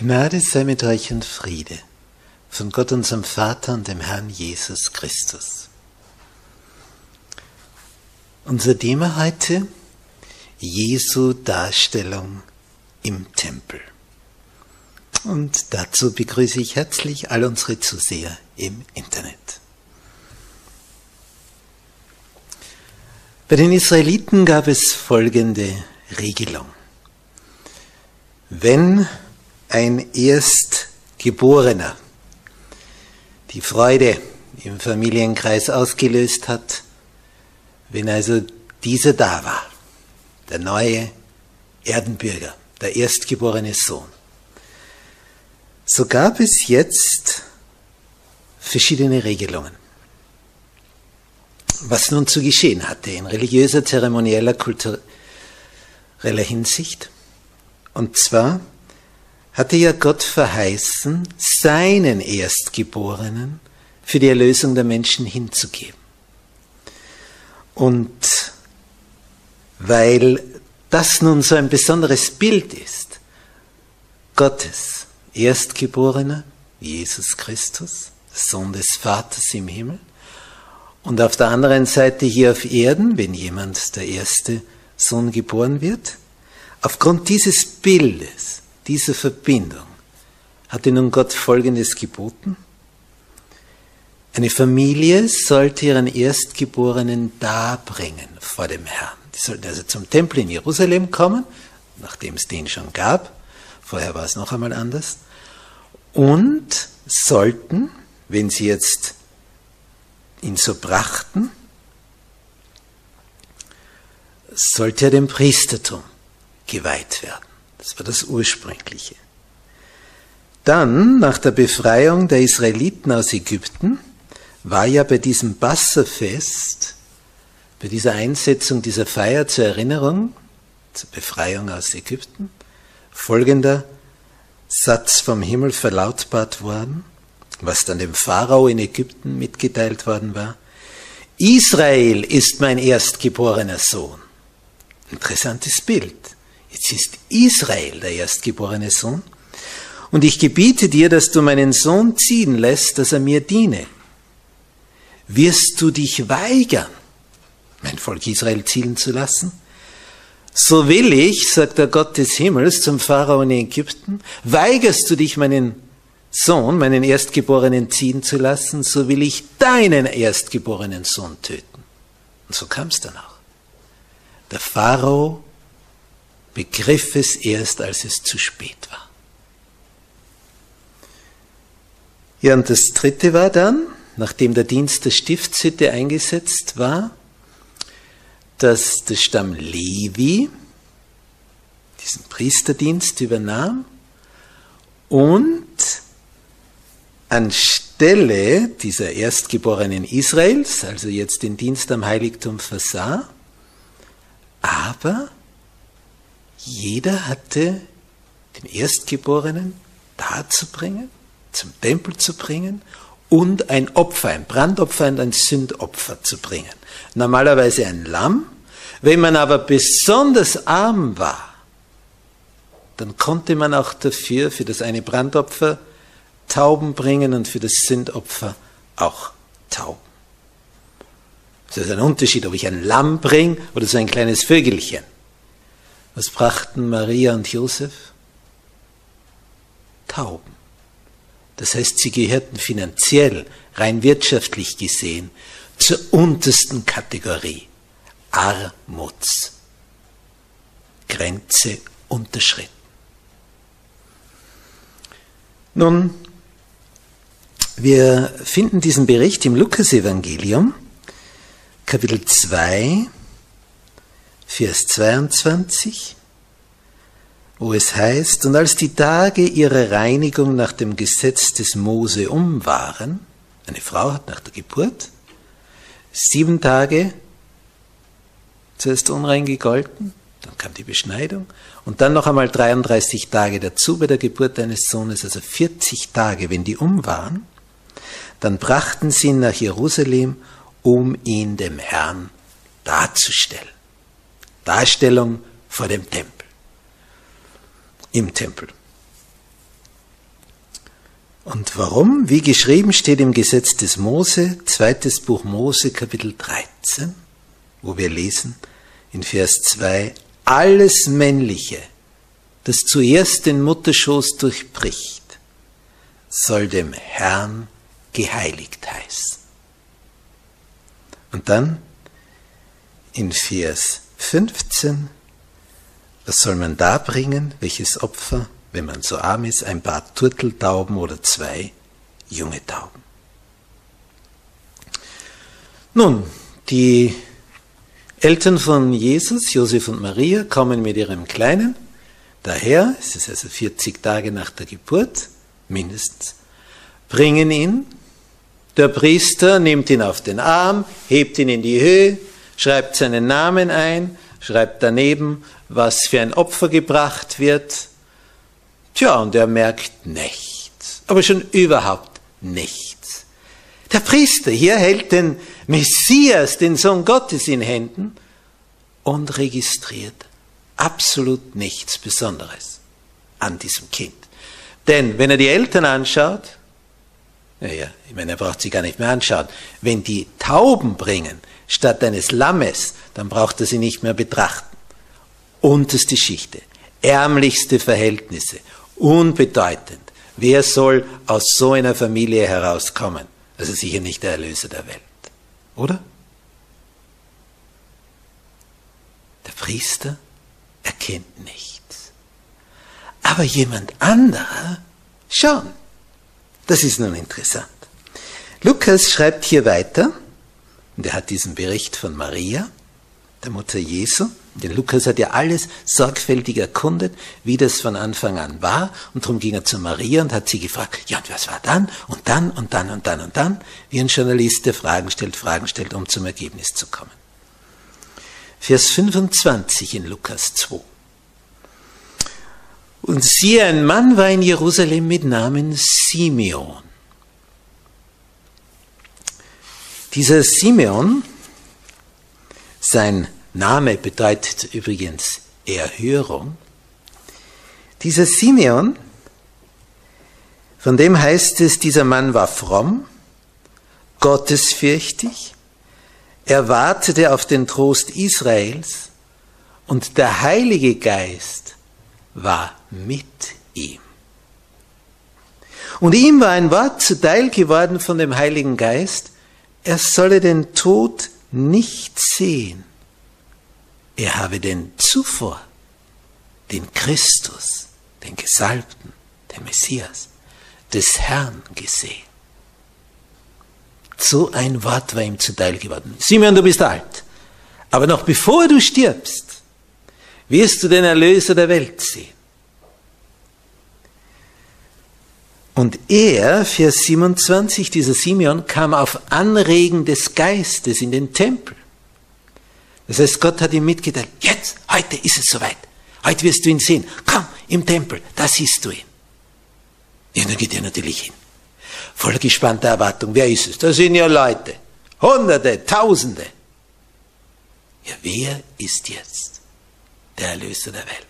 Gnade sei mit euch und Friede von Gott unserem Vater und dem Herrn Jesus Christus. Unser Thema heute Jesu Darstellung im Tempel. Und dazu begrüße ich herzlich all unsere Zuseher im Internet. Bei den Israeliten gab es folgende Regelung. Wenn ein Erstgeborener die Freude im Familienkreis ausgelöst hat, wenn also dieser da war, der neue Erdenbürger, der erstgeborene Sohn. So gab es jetzt verschiedene Regelungen. Was nun zu geschehen hatte in religiöser, zeremonieller, kultureller Hinsicht. Und zwar hatte ja Gott verheißen, seinen Erstgeborenen für die Erlösung der Menschen hinzugeben. Und weil das nun so ein besonderes Bild ist, Gottes Erstgeborener, Jesus Christus, Sohn des Vaters im Himmel, und auf der anderen Seite hier auf Erden, wenn jemand der erste Sohn geboren wird, aufgrund dieses Bildes dieser Verbindung hatte nun Gott Folgendes geboten. Eine Familie sollte ihren Erstgeborenen darbringen vor dem Herrn. Die sollten also zum Tempel in Jerusalem kommen, nachdem es den schon gab. Vorher war es noch einmal anders. Und sollten, wenn sie jetzt ihn so brachten, sollte er dem Priestertum geweiht werden. Das war das Ursprüngliche. Dann, nach der Befreiung der Israeliten aus Ägypten, war ja bei diesem Bassafest, bei dieser Einsetzung dieser Feier zur Erinnerung, zur Befreiung aus Ägypten, folgender Satz vom Himmel verlautbart worden, was dann dem Pharao in Ägypten mitgeteilt worden war. Israel ist mein erstgeborener Sohn. Interessantes Bild. Jetzt ist Israel der erstgeborene Sohn. Und ich gebiete dir, dass du meinen Sohn ziehen lässt, dass er mir diene. Wirst du dich weigern, mein Volk Israel zielen zu lassen? So will ich, sagt der Gott des Himmels zum Pharao in Ägypten, weigerst du dich, meinen Sohn, meinen Erstgeborenen ziehen zu lassen, so will ich deinen erstgeborenen Sohn töten. Und so kam es dann auch. Der Pharao begriff es erst, als es zu spät war. Ja, und das dritte war dann, nachdem der Dienst der Stiftshütte eingesetzt war, dass der Stamm Levi diesen Priesterdienst übernahm und anstelle dieser Erstgeborenen Israels, also jetzt den Dienst am Heiligtum versah, aber jeder hatte den Erstgeborenen darzubringen, zum Tempel zu bringen und ein Opfer, ein Brandopfer und ein Sündopfer zu bringen. Normalerweise ein Lamm. Wenn man aber besonders arm war, dann konnte man auch dafür, für das eine Brandopfer, Tauben bringen und für das Sündopfer auch Tauben. Das ist ein Unterschied, ob ich ein Lamm bringe oder so ein kleines Vögelchen. Was brachten Maria und Josef? Tauben. Das heißt, sie gehörten finanziell, rein wirtschaftlich gesehen, zur untersten Kategorie. Armuts. Grenze unterschritten. Nun, wir finden diesen Bericht im Lukasevangelium, Kapitel 2, Vers 22 wo es heißt, und als die Tage ihrer Reinigung nach dem Gesetz des Mose um waren, eine Frau hat nach der Geburt sieben Tage zuerst unrein gegolten, dann kam die Beschneidung und dann noch einmal 33 Tage dazu bei der Geburt eines Sohnes, also 40 Tage, wenn die um waren, dann brachten sie ihn nach Jerusalem, um ihn dem Herrn darzustellen. Darstellung vor dem Tempel im Tempel. Und warum? Wie geschrieben steht im Gesetz des Mose, zweites Buch Mose, Kapitel 13, wo wir lesen in Vers 2, alles Männliche, das zuerst den Mutterschoß durchbricht, soll dem Herrn geheiligt heißen. Und dann in Vers 15, was soll man da bringen? Welches Opfer? Wenn man so arm ist, ein paar Turteltauben oder zwei junge Tauben. Nun, die Eltern von Jesus, Josef und Maria, kommen mit ihrem Kleinen daher, es ist also 40 Tage nach der Geburt, mindestens, bringen ihn. Der Priester nimmt ihn auf den Arm, hebt ihn in die Höhe, schreibt seinen Namen ein, schreibt daneben, was für ein Opfer gebracht wird. Tja, und er merkt nichts, aber schon überhaupt nichts. Der Priester hier hält den Messias, den Sohn Gottes in Händen und registriert absolut nichts Besonderes an diesem Kind. Denn wenn er die Eltern anschaut, naja, ich meine, er braucht sie gar nicht mehr anschauen, wenn die Tauben bringen statt eines Lammes, dann braucht er sie nicht mehr betrachten unterste Schichte, ärmlichste Verhältnisse, unbedeutend. Wer soll aus so einer Familie herauskommen? Also sicher nicht der Erlöser der Welt, oder? Der Priester erkennt nichts. Aber jemand anderer schon. Das ist nun interessant. Lukas schreibt hier weiter, und er hat diesen Bericht von Maria, der Mutter Jesu, denn Lukas hat ja alles sorgfältig erkundet, wie das von Anfang an war. Und darum ging er zu Maria und hat sie gefragt, ja, und was war dann? Und dann und dann und dann und dann? Wie ein Journalist, der Fragen stellt, Fragen stellt, um zum Ergebnis zu kommen. Vers 25 in Lukas 2. Und siehe, ein Mann war in Jerusalem mit Namen Simeon. Dieser Simeon, sein Name bedeutet übrigens Erhörung. Dieser Simeon, von dem heißt es, dieser Mann war fromm, gottesfürchtig, er wartete auf den Trost Israels und der Heilige Geist war mit ihm. Und ihm war ein Wort zuteil geworden von dem Heiligen Geist, er solle den Tod nicht sehen er habe den zuvor, den Christus, den Gesalbten, den Messias, des Herrn gesehen. So ein Wort war ihm zuteil geworden. Simeon, du bist alt. Aber noch bevor du stirbst, wirst du den Erlöser der Welt sehen. Und er, Vers 27, dieser Simeon, kam auf Anregen des Geistes in den Tempel. Das heißt, Gott hat ihm mitgeteilt, jetzt, heute ist es soweit. Heute wirst du ihn sehen. Komm, im Tempel, da siehst du ihn. Ja, dann geht er natürlich hin. Voller gespannter Erwartung. Wer ist es? Da sind ja Leute. Hunderte, Tausende. Ja, wer ist jetzt der Erlöser der Welt?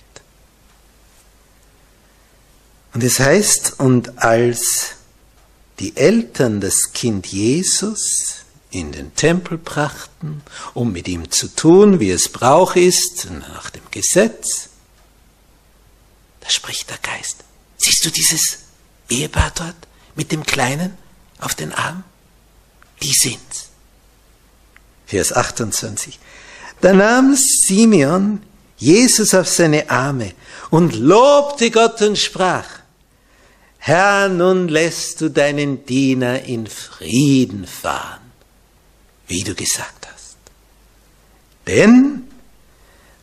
Und es heißt, und als die Eltern das Kind Jesus in den Tempel brachten, um mit ihm zu tun, wie es Brauch ist, nach dem Gesetz, da spricht der Geist. Siehst du dieses Ehepaar dort mit dem Kleinen auf den Arm? Die sind's. Vers 28. Da nahm Simeon Jesus auf seine Arme und lobte Gott und sprach, Herr, nun lässt du deinen Diener in Frieden fahren, wie du gesagt hast. Denn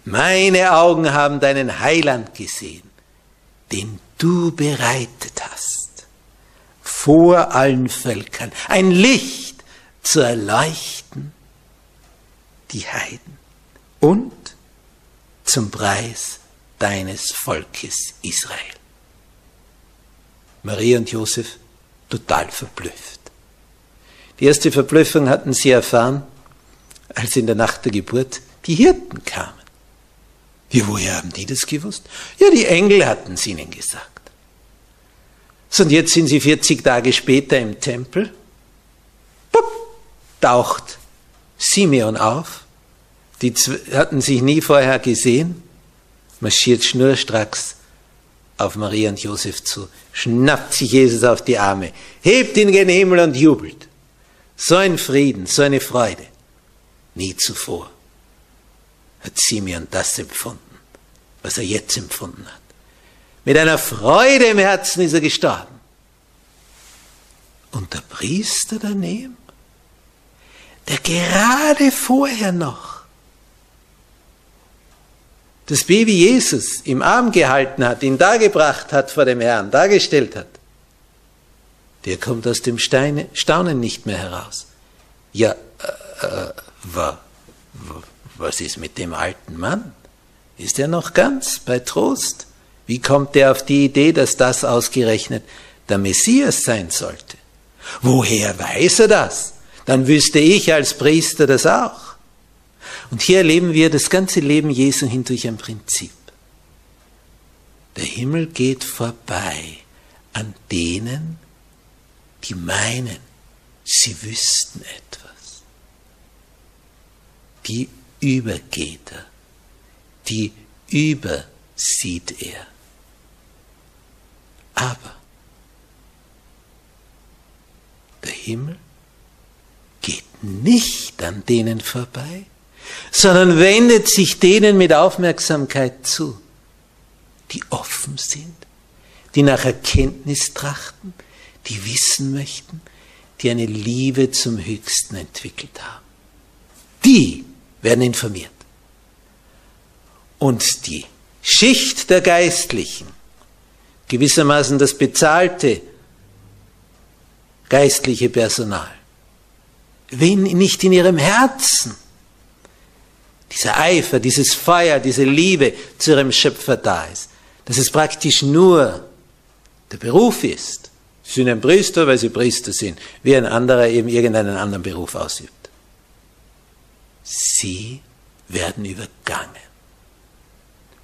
meine Augen haben deinen Heiland gesehen, den du bereitet hast, vor allen Völkern, ein Licht zu erleuchten, die Heiden und zum Preis deines Volkes Israel. Maria und Josef total verblüfft. Die erste Verblüffung hatten sie erfahren, als in der Nacht der Geburt die Hirten kamen. Wie, woher haben die das gewusst? Ja, die Engel hatten es ihnen gesagt. So, und jetzt sind sie 40 Tage später im Tempel. Pup, taucht Simeon auf. Die hatten sich nie vorher gesehen. Marschiert schnurstracks auf Maria und Josef zu, schnappt sich Jesus auf die Arme, hebt ihn gen Himmel und jubelt. So ein Frieden, so eine Freude. Nie zuvor hat Simeon das empfunden, was er jetzt empfunden hat. Mit einer Freude im Herzen ist er gestorben. Und der Priester daneben, der gerade vorher noch das Baby Jesus im Arm gehalten hat, ihn dargebracht hat vor dem Herrn, dargestellt hat, der kommt aus dem Steine, Staunen nicht mehr heraus. Ja, äh, äh, wa, wa, was ist mit dem alten Mann? Ist er noch ganz bei Trost? Wie kommt er auf die Idee, dass das ausgerechnet der Messias sein sollte? Woher weiß er das? Dann wüsste ich als Priester das auch. Und hier erleben wir das ganze Leben Jesu hindurch ein Prinzip. Der Himmel geht vorbei an denen, die meinen, sie wüssten etwas. Die übergeht er, die übersieht er. Aber der Himmel geht nicht an denen vorbei, sondern wendet sich denen mit Aufmerksamkeit zu, die offen sind, die nach Erkenntnis trachten, die wissen möchten, die eine Liebe zum Höchsten entwickelt haben. Die werden informiert. Und die Schicht der Geistlichen, gewissermaßen das bezahlte geistliche Personal, wenn nicht in ihrem Herzen dieser Eifer, dieses Feuer, diese Liebe zu ihrem Schöpfer da ist, dass es praktisch nur der Beruf ist. Sie sind ein Priester, weil sie Priester sind, wie ein anderer eben irgendeinen anderen Beruf ausübt. Sie werden übergangen,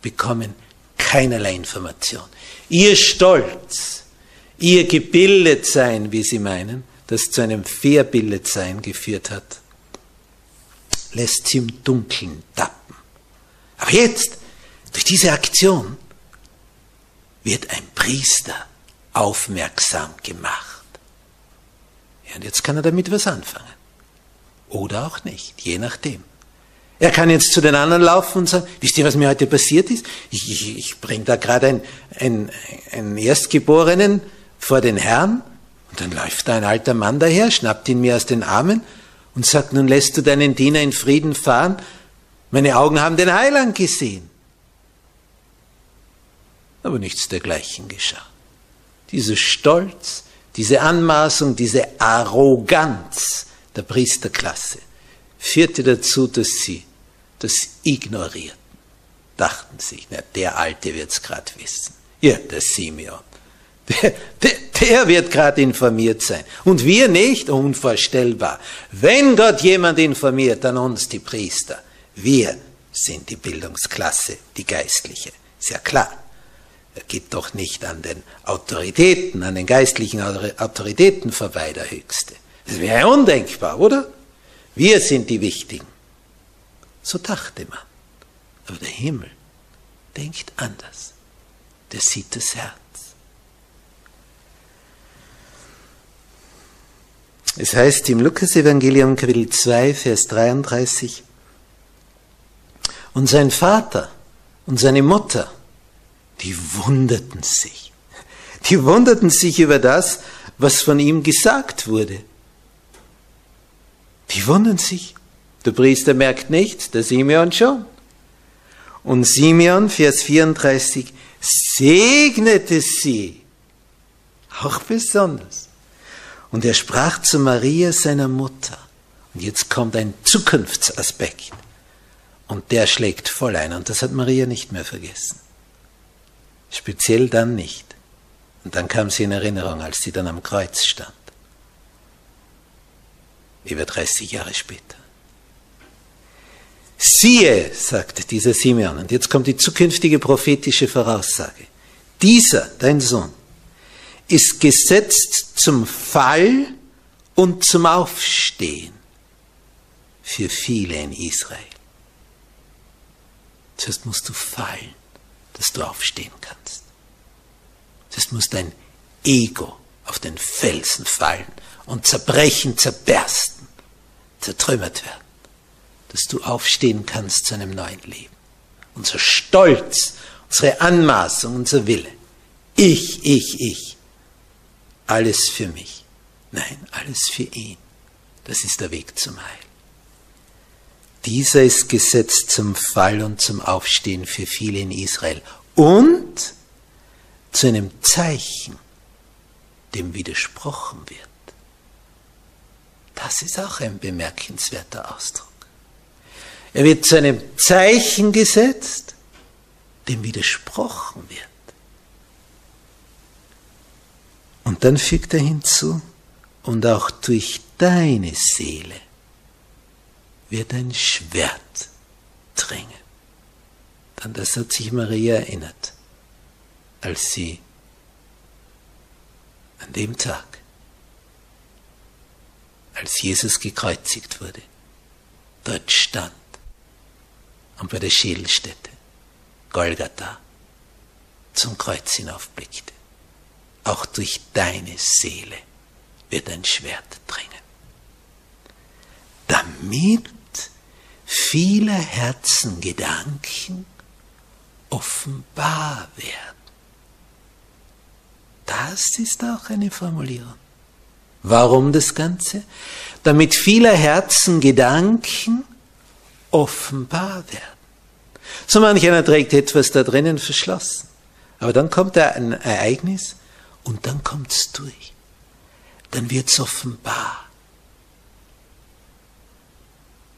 bekommen keinerlei Information. Ihr Stolz, ihr Gebildetsein, wie sie meinen, das zu einem Verbildetsein geführt hat, lässt sie im Dunkeln tappen. Aber jetzt, durch diese Aktion, wird ein Priester aufmerksam gemacht. Ja, und jetzt kann er damit was anfangen. Oder auch nicht, je nachdem. Er kann jetzt zu den anderen laufen und sagen, wisst ihr, was mir heute passiert ist? Ich, ich, ich bringe da gerade einen, einen, einen Erstgeborenen vor den Herrn und dann läuft da ein alter Mann daher, schnappt ihn mir aus den Armen und sagt, nun lässt du deinen Diener in Frieden fahren, meine Augen haben den Heiland gesehen. Aber nichts dergleichen geschah. Dieser Stolz, diese Anmaßung, diese Arroganz der Priesterklasse führte dazu, dass sie das ignorierten. dachten sich, na, der Alte wird's grad wissen. Ja, der Simeon. Der, der, der wird gerade informiert sein. Und wir nicht? Unvorstellbar. Wenn Gott jemand informiert, dann uns, die Priester. Wir sind die Bildungsklasse, die Geistliche. Ist ja klar. Er geht doch nicht an den Autoritäten, an den geistlichen Autoritäten vorbei, der Höchste. Das wäre undenkbar, oder? Wir sind die Wichtigen. So dachte man. Aber der Himmel denkt anders. Der sieht das Herz. Es heißt im Lukas-Evangelium Kapitel 2, Vers 33, und sein Vater und seine Mutter, die wunderten sich. Die wunderten sich über das, was von ihm gesagt wurde. Die wundern sich. Der Priester merkt nichts, der Simeon schon. Und Simeon, Vers 34, segnete sie, auch besonders. Und er sprach zu Maria, seiner Mutter. Und jetzt kommt ein Zukunftsaspekt. Und der schlägt voll ein. Und das hat Maria nicht mehr vergessen. Speziell dann nicht. Und dann kam sie in Erinnerung, als sie dann am Kreuz stand. Über 30 Jahre später. Siehe, sagte dieser Simeon, und jetzt kommt die zukünftige prophetische Voraussage. Dieser, dein Sohn, ist gesetzt zum Fall und zum Aufstehen für viele in Israel. Zuerst musst du fallen, dass du aufstehen kannst. Zuerst muss dein Ego auf den Felsen fallen und zerbrechen, zerbersten, zertrümmert werden, dass du aufstehen kannst zu einem neuen Leben. Unser Stolz, unsere Anmaßung, unser Wille. Ich, ich, ich alles für mich. Nein, alles für ihn. Das ist der Weg zum Heil. Dieser ist gesetzt zum Fall und zum Aufstehen für viele in Israel und zu einem Zeichen, dem widersprochen wird. Das ist auch ein bemerkenswerter Ausdruck. Er wird zu einem Zeichen gesetzt, dem widersprochen wird. Und dann fügt er hinzu, und auch durch deine Seele wird ein Schwert dringen. An das hat sich Maria erinnert, als sie an dem Tag, als Jesus gekreuzigt wurde, dort stand und bei der Schädelstätte, Golgatha, zum Kreuz hinaufblickte auch durch deine Seele wird ein Schwert dringen. Damit viele Herzengedanken offenbar werden. Das ist auch eine Formulierung. Warum das Ganze? Damit viele Herzengedanken offenbar werden. So manch einer trägt etwas da drinnen verschlossen. Aber dann kommt da ein Ereignis, und dann kommt es durch. Dann wird es offenbar.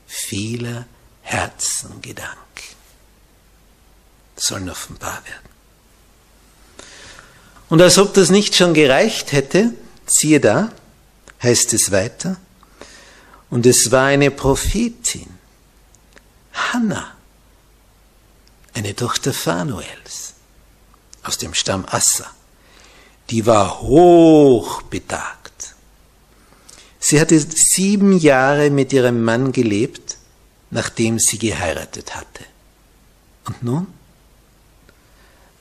Viele Herzengedanken sollen offenbar werden. Und als ob das nicht schon gereicht hätte, siehe da, heißt es weiter, und es war eine Prophetin, Hannah, eine Tochter Phanuels, aus dem Stamm Assa die war hochbetagt. Sie hatte sieben Jahre mit ihrem Mann gelebt, nachdem sie geheiratet hatte. Und nun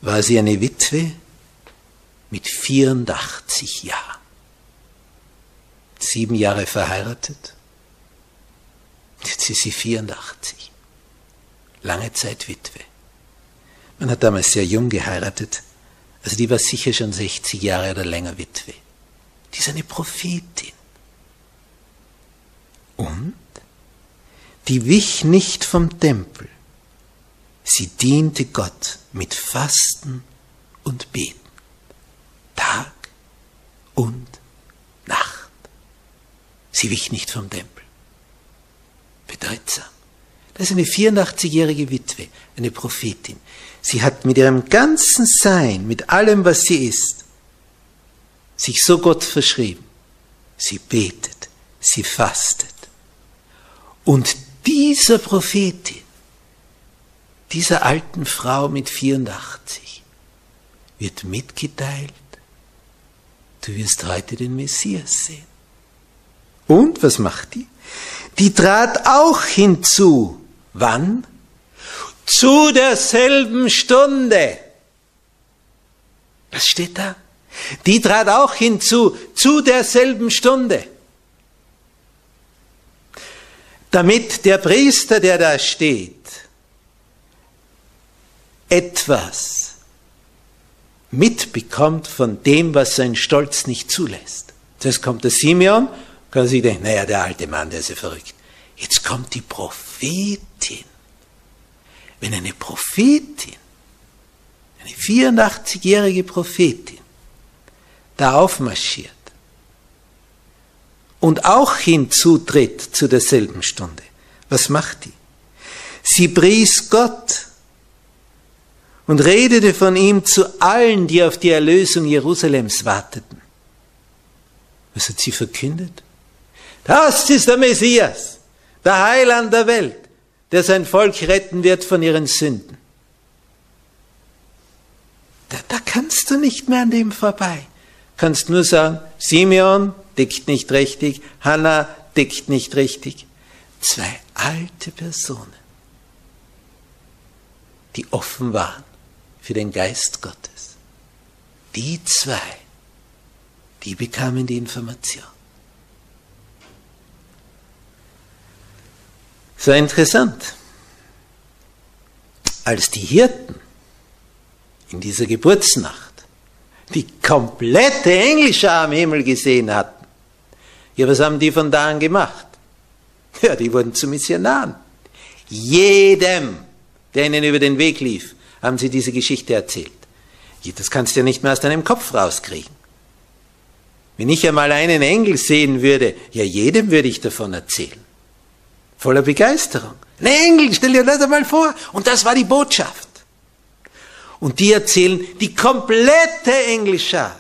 war sie eine Witwe mit 84 Jahren. Sieben Jahre verheiratet. Jetzt ist sie 84. Lange Zeit Witwe. Man hat damals sehr jung geheiratet. Also die war sicher schon 60 Jahre oder länger Witwe. Die ist eine Prophetin. Und die wich nicht vom Tempel. Sie diente Gott mit Fasten und Beten. Tag und Nacht. Sie wich nicht vom Tempel. Bedeutsam. Das ist eine 84-jährige Witwe, eine Prophetin. Sie hat mit ihrem ganzen Sein, mit allem, was sie ist, sich so Gott verschrieben. Sie betet, sie fastet. Und dieser Prophetin, dieser alten Frau mit 84, wird mitgeteilt, du wirst heute den Messias sehen. Und was macht die? Die trat auch hinzu. Wann? Zu derselben Stunde. Was steht da? Die trat auch hinzu, zu derselben Stunde. Damit der Priester, der da steht, etwas mitbekommt von dem, was sein Stolz nicht zulässt. Zuerst kommt der Simeon, kann sich denken, naja, der alte Mann, der ist ja verrückt. Jetzt kommt die Prophetin. Wenn eine Prophetin, eine 84-jährige Prophetin, da aufmarschiert und auch hinzutritt zu derselben Stunde, was macht die? Sie pries Gott und redete von ihm zu allen, die auf die Erlösung Jerusalems warteten. Was hat sie verkündet? Das ist der Messias, der Heiland der Welt, der sein Volk retten wird von ihren Sünden. Da, da kannst du nicht mehr an dem vorbei. Kannst nur sagen, Simeon tickt nicht richtig, Hannah tickt nicht richtig. Zwei alte Personen, die offen waren für den Geist Gottes. Die zwei, die bekamen die Information. So interessant. Als die Hirten in dieser Geburtsnacht die komplette Englische am Himmel gesehen hatten, ja, was haben die von da an gemacht? Ja, die wurden zu Missionaren. Jedem, der ihnen über den Weg lief, haben sie diese Geschichte erzählt. Das kannst du ja nicht mehr aus deinem Kopf rauskriegen. Wenn ich einmal einen Engel sehen würde, ja, jedem würde ich davon erzählen voller Begeisterung. Ein Engel, stell dir das einmal vor. Und das war die Botschaft. Und die erzählen die komplette Englischer.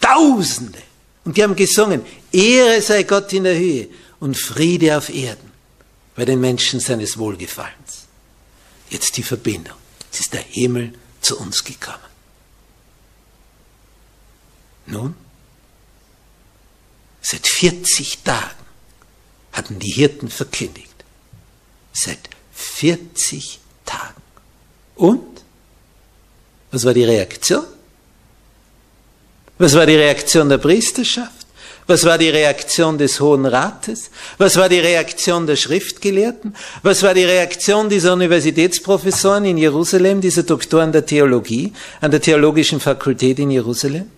Tausende. Und die haben gesungen, Ehre sei Gott in der Höhe und Friede auf Erden bei den Menschen seines Wohlgefallens. Jetzt die Verbindung. Es ist der Himmel zu uns gekommen. Nun, seit 40 Tagen hatten die Hirten verkündigt. Seit 40 Tagen. Und? Was war die Reaktion? Was war die Reaktion der Priesterschaft? Was war die Reaktion des Hohen Rates? Was war die Reaktion der Schriftgelehrten? Was war die Reaktion dieser Universitätsprofessoren in Jerusalem, dieser Doktoren der Theologie an der Theologischen Fakultät in Jerusalem?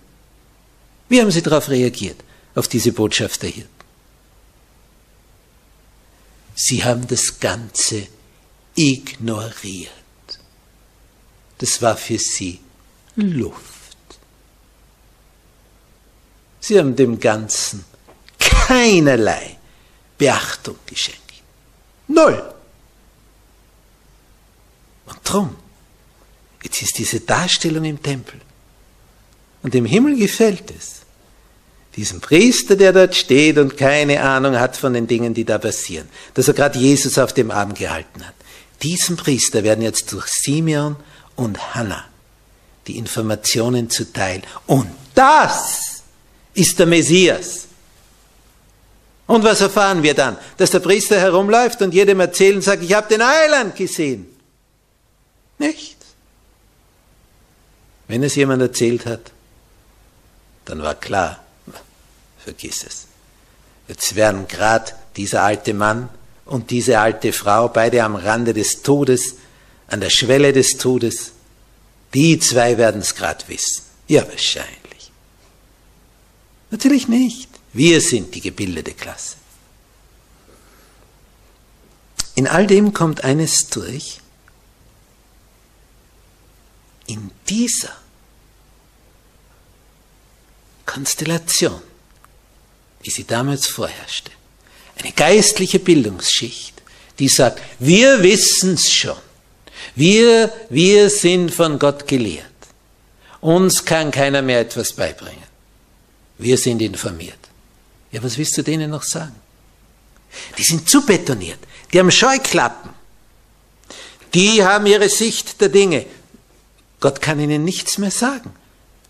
Wie haben sie darauf reagiert, auf diese Botschaft der Hirten? Sie haben das Ganze ignoriert. Das war für sie Luft. Sie haben dem Ganzen keinerlei Beachtung geschenkt. Null. Und drum, jetzt ist diese Darstellung im Tempel. Und dem Himmel gefällt es, diesem Priester, der dort steht und keine Ahnung hat von den Dingen, die da passieren, dass er gerade Jesus auf dem Arm gehalten hat. Diesem Priester werden jetzt durch Simeon und Hannah die Informationen zuteil. Und das ist der Messias. Und was erfahren wir dann? Dass der Priester herumläuft und jedem erzählt und sagt, ich habe den Heiland gesehen. Nicht? Wenn es jemand erzählt hat, dann war klar, vergiss es. Jetzt werden gerade dieser alte Mann und diese alte Frau, beide am Rande des Todes, an der Schwelle des Todes, die zwei werden es gerade wissen. Ja, wahrscheinlich. Natürlich nicht. Wir sind die gebildete Klasse. In all dem kommt eines durch. In dieser Konstellation wie sie damals vorherrschte. Eine geistliche Bildungsschicht, die sagt, wir wissen's schon. Wir, wir sind von Gott gelehrt. Uns kann keiner mehr etwas beibringen. Wir sind informiert. Ja, was willst du denen noch sagen? Die sind zu betoniert. Die haben Scheuklappen. Die haben ihre Sicht der Dinge. Gott kann ihnen nichts mehr sagen.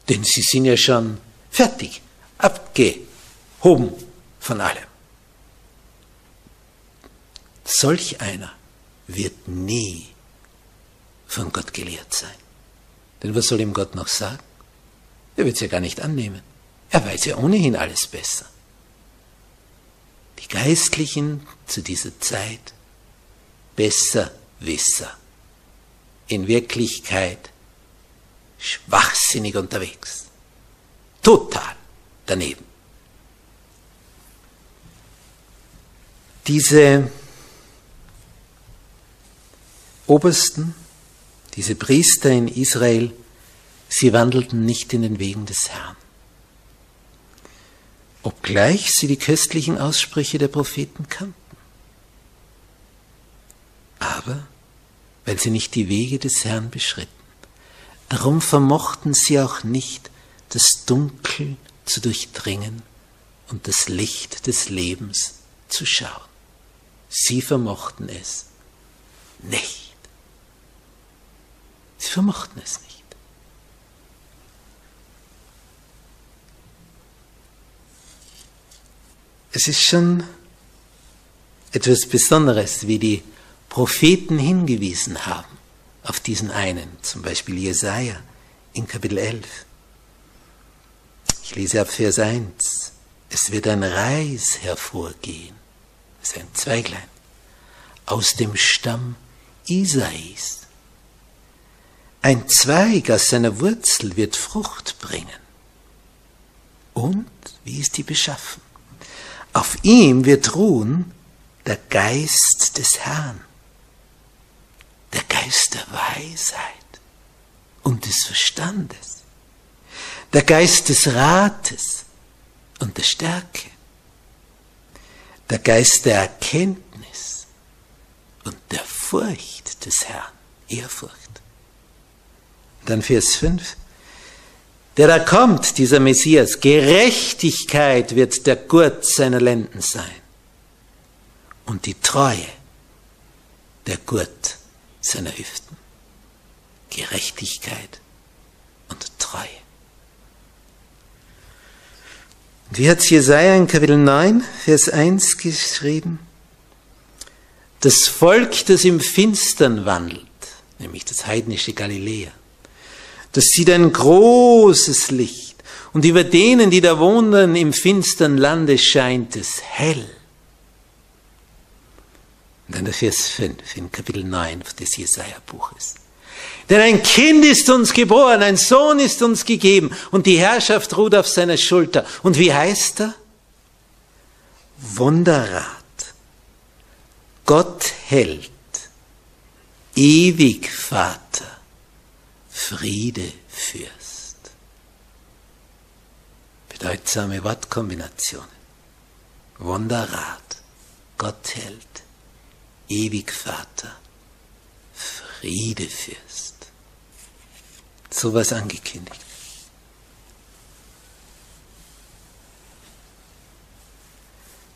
Denn sie sind ja schon fertig, abgehoben von allem. Solch einer wird nie von Gott gelehrt sein. Denn was soll ihm Gott noch sagen? Er wird es ja gar nicht annehmen. Er weiß ja ohnehin alles besser. Die Geistlichen zu dieser Zeit Besserwisser. In Wirklichkeit schwachsinnig unterwegs. Total daneben. Diese Obersten, diese Priester in Israel, sie wandelten nicht in den Wegen des Herrn. Obgleich sie die köstlichen Aussprüche der Propheten kannten. Aber weil sie nicht die Wege des Herrn beschritten. Darum vermochten sie auch nicht, das Dunkel zu durchdringen und das Licht des Lebens zu schauen. Sie vermochten es nicht. Sie vermochten es nicht. Es ist schon etwas Besonderes, wie die Propheten hingewiesen haben auf diesen einen, zum Beispiel Jesaja in Kapitel 11. Ich lese ab Vers 1. Es wird ein Reis hervorgehen, ist ein Zweiglein, aus dem Stamm Isais ein Zweig aus seiner Wurzel wird Frucht bringen. Und wie ist die beschaffen? Auf ihm wird ruhen der Geist des Herrn, der Geist der Weisheit und des Verstandes, der Geist des Rates und der Stärke, der Geist der Erkenntnis und der Furcht des Herrn, Ehrfurcht. Dann Vers 5. Der da kommt, dieser Messias, Gerechtigkeit wird der Gurt seiner Lenden sein. Und die Treue der Gurt seiner Hüften. Gerechtigkeit und Treue. Wie hat Jesaja in Kapitel 9, Vers 1 geschrieben? Das Volk, das im Finstern wandelt, nämlich das heidnische Galiläa, das sieht ein großes Licht. Und über denen, die da wohnen im finstern Lande, scheint es hell. Und dann der Vers 5 in Kapitel 9 des Jesaja-Buches. Denn ein Kind ist uns geboren, ein Sohn ist uns gegeben und die Herrschaft ruht auf seiner Schulter. Und wie heißt er? Wunderrat. Gott hält. Ewig Vater. Friedefürst. Bedeutsame Wortkombinationen. Wunderrat, Gott hält, Ewigvater, Friedefürst. So was angekündigt.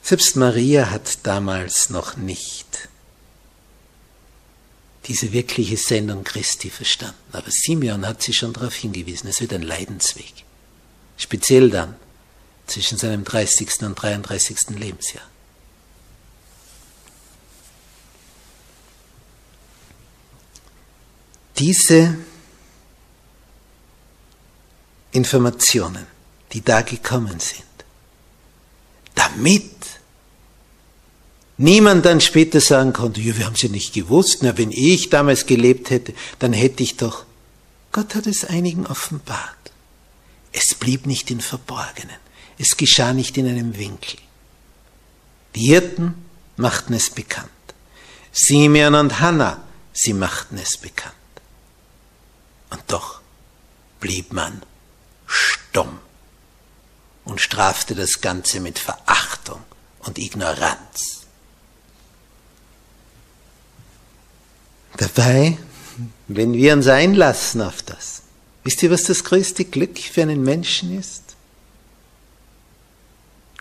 Selbst Maria hat damals noch nicht diese wirkliche Sendung Christi verstanden. Aber Simeon hat sie schon darauf hingewiesen, es wird ein Leidensweg. Speziell dann zwischen seinem 30. und 33. Lebensjahr. Diese Informationen, die da gekommen sind, damit niemand dann später sagen konnte, ja, wir haben es ja nicht gewusst, na, wenn ich damals gelebt hätte, dann hätte ich doch. Gott hat es einigen offenbart. Es blieb nicht in Verborgenen. Es geschah nicht in einem Winkel. Die Hirten machten es bekannt. Simeon und Hannah, sie machten es bekannt. Und doch blieb man stumm und strafte das Ganze mit Verachtung und Ignoranz. Dabei, wenn wir uns einlassen auf das, wisst ihr, was das größte Glück für einen Menschen ist?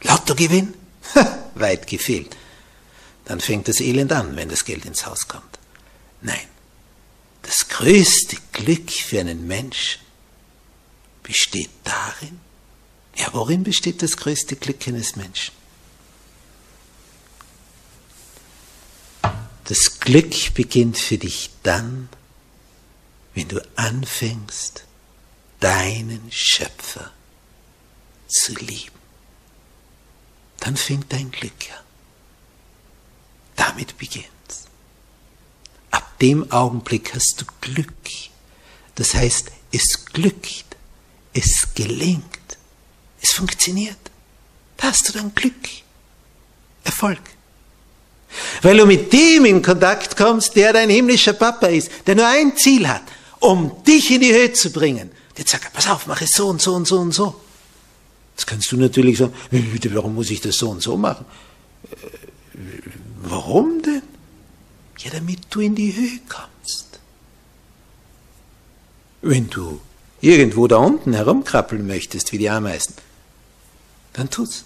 Lottogewinn? Weit gefehlt. Dann fängt das Elend an, wenn das Geld ins Haus kommt. Nein, das größte Glück für einen Menschen besteht darin, ja, worin besteht das größte Glück eines Menschen? Das Glück beginnt für dich dann, wenn du anfängst, deinen Schöpfer zu lieben. Dann fängt dein Glück an. Damit beginnt's. Dem Augenblick hast du Glück. Das heißt, es glückt, es gelingt, es funktioniert. Da hast du dann Glück, Erfolg. Weil du mit dem in Kontakt kommst, der dein himmlischer Papa ist, der nur ein Ziel hat, um dich in die Höhe zu bringen. Der sagt, pass auf, mach es so und so und so und so. Das kannst du natürlich sagen, bitte, warum muss ich das so und so machen? Äh, warum denn? Ja, damit du in die Höhe kommst. Wenn du irgendwo da unten herumkrabbeln möchtest, wie die Ameisen, dann tut's.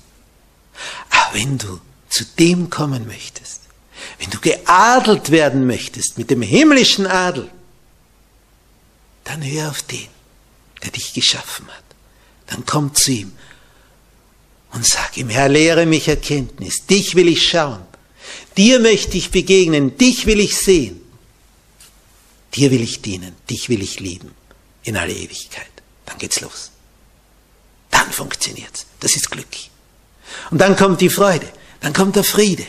Aber wenn du zu dem kommen möchtest, wenn du geadelt werden möchtest mit dem himmlischen Adel, dann hör auf den, der dich geschaffen hat. Dann komm zu ihm und sag ihm, Herr, lehre mich Erkenntnis, dich will ich schauen, dir möchte ich begegnen, dich will ich sehen, dir will ich dienen, dich will ich lieben in alle Ewigkeit. Dann geht's los. Dann funktioniert's. Das ist Glück. Und dann kommt die Freude, dann kommt der Friede.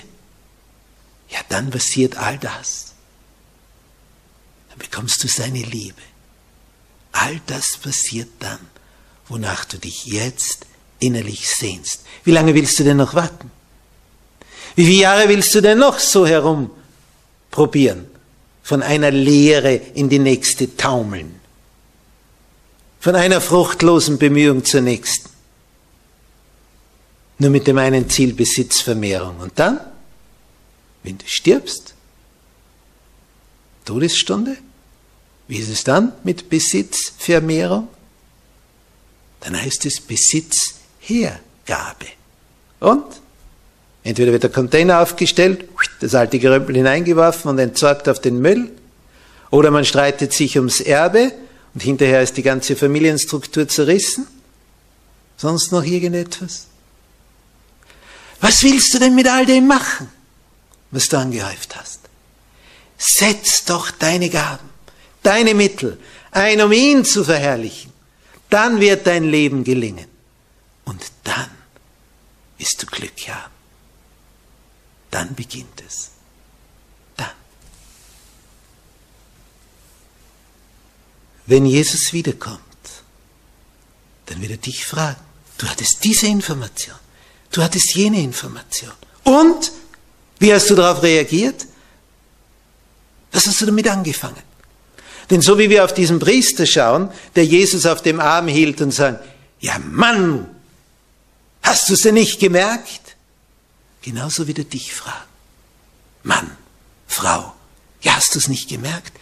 Ja, dann passiert all das. Dann bekommst du seine Liebe. All das passiert dann, wonach du dich jetzt innerlich sehnst. Wie lange willst du denn noch warten? Wie viele Jahre willst du denn noch so herumprobieren? Von einer Lehre in die nächste taumeln. Von einer fruchtlosen Bemühung zur nächsten. Nur mit dem einen Ziel Besitzvermehrung. Und dann, wenn du stirbst, Todesstunde, wie ist es dann mit Besitzvermehrung? Dann heißt es Besitzhergabe. Und? Entweder wird der Container aufgestellt, das alte Gerömpel hineingeworfen und entsorgt auf den Müll, oder man streitet sich ums Erbe und hinterher ist die ganze Familienstruktur zerrissen. Sonst noch irgendetwas? Was willst du denn mit all dem machen, was du angehäuft hast? Setz doch deine Gaben, deine Mittel ein, um ihn zu verherrlichen. Dann wird dein Leben gelingen. Und dann wirst du Glück haben. Dann beginnt es. Dann. Wenn Jesus wiederkommt, dann wird er dich fragen. Du hattest diese Information. Du hattest jene Information. Und? Wie hast du darauf reagiert? Was hast du damit angefangen? Denn so wie wir auf diesen Priester schauen, der Jesus auf dem Arm hielt und sagt, ja Mann, hast du es denn nicht gemerkt? Genauso wird er dich fragen. Mann, Frau, ja hast du es nicht gemerkt?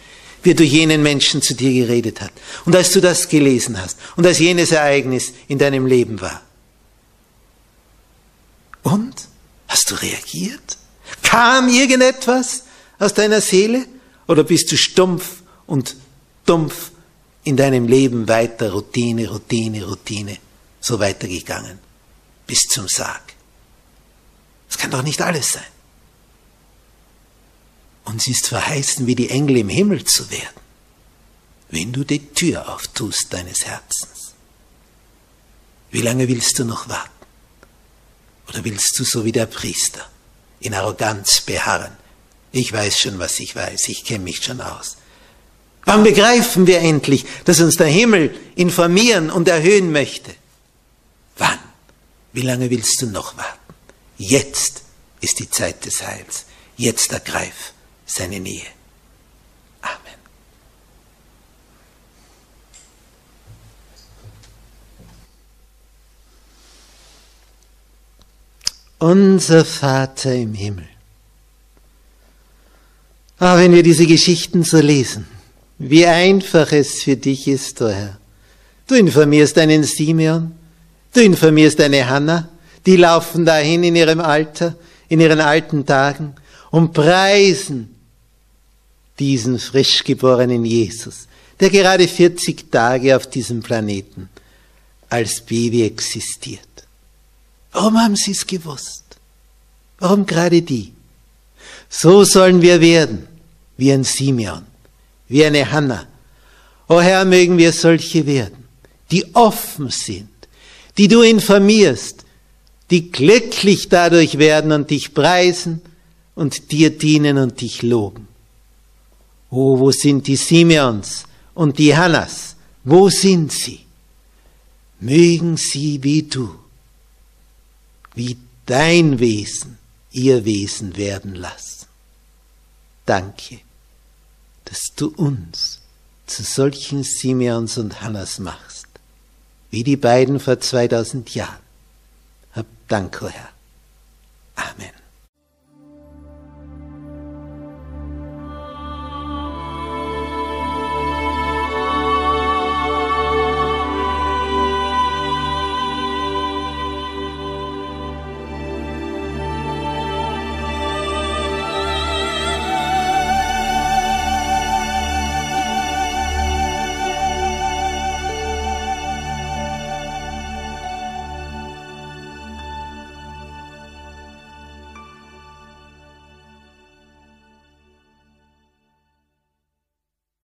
Wie durch jenen Menschen zu dir geredet hat. Und als du das gelesen hast und als jenes Ereignis in deinem Leben war. Und? Hast du reagiert? Kam irgendetwas aus deiner Seele? Oder bist du stumpf und dumpf in deinem Leben weiter, Routine, Routine, Routine, so weitergegangen, bis zum Sarg? Das kann doch nicht alles sein. Uns ist verheißen, wie die Engel im Himmel zu werden, wenn du die Tür auftust deines Herzens. Wie lange willst du noch warten? Oder willst du so wie der Priester in Arroganz beharren? Ich weiß schon, was ich weiß, ich kenne mich schon aus. Wann begreifen wir endlich, dass uns der Himmel informieren und erhöhen möchte? Wann? Wie lange willst du noch warten? Jetzt ist die Zeit des Heils. Jetzt ergreif seine Nähe. Amen. Unser Vater im Himmel, Ah, wenn wir diese Geschichten so lesen, wie einfach es für dich ist, o oh Herr. Du informierst einen Simeon, du informierst eine Hannah, die laufen dahin in ihrem Alter, in ihren alten Tagen und preisen diesen frisch geborenen Jesus, der gerade 40 Tage auf diesem Planeten als Baby existiert. Warum haben sie es gewusst? Warum gerade die? So sollen wir werden, wie ein Simeon, wie eine Hanna. O Herr, mögen wir solche werden, die offen sind, die du informierst, die glücklich dadurch werden und dich preisen und dir dienen und dich loben. Oh, wo sind die Simeons und die Hannas? Wo sind sie? Mögen sie wie du, wie dein Wesen, ihr Wesen werden lassen. Danke, dass du uns zu solchen Simeons und Hannas machst, wie die beiden vor 2000 Jahren. Danke, Herr. Amen.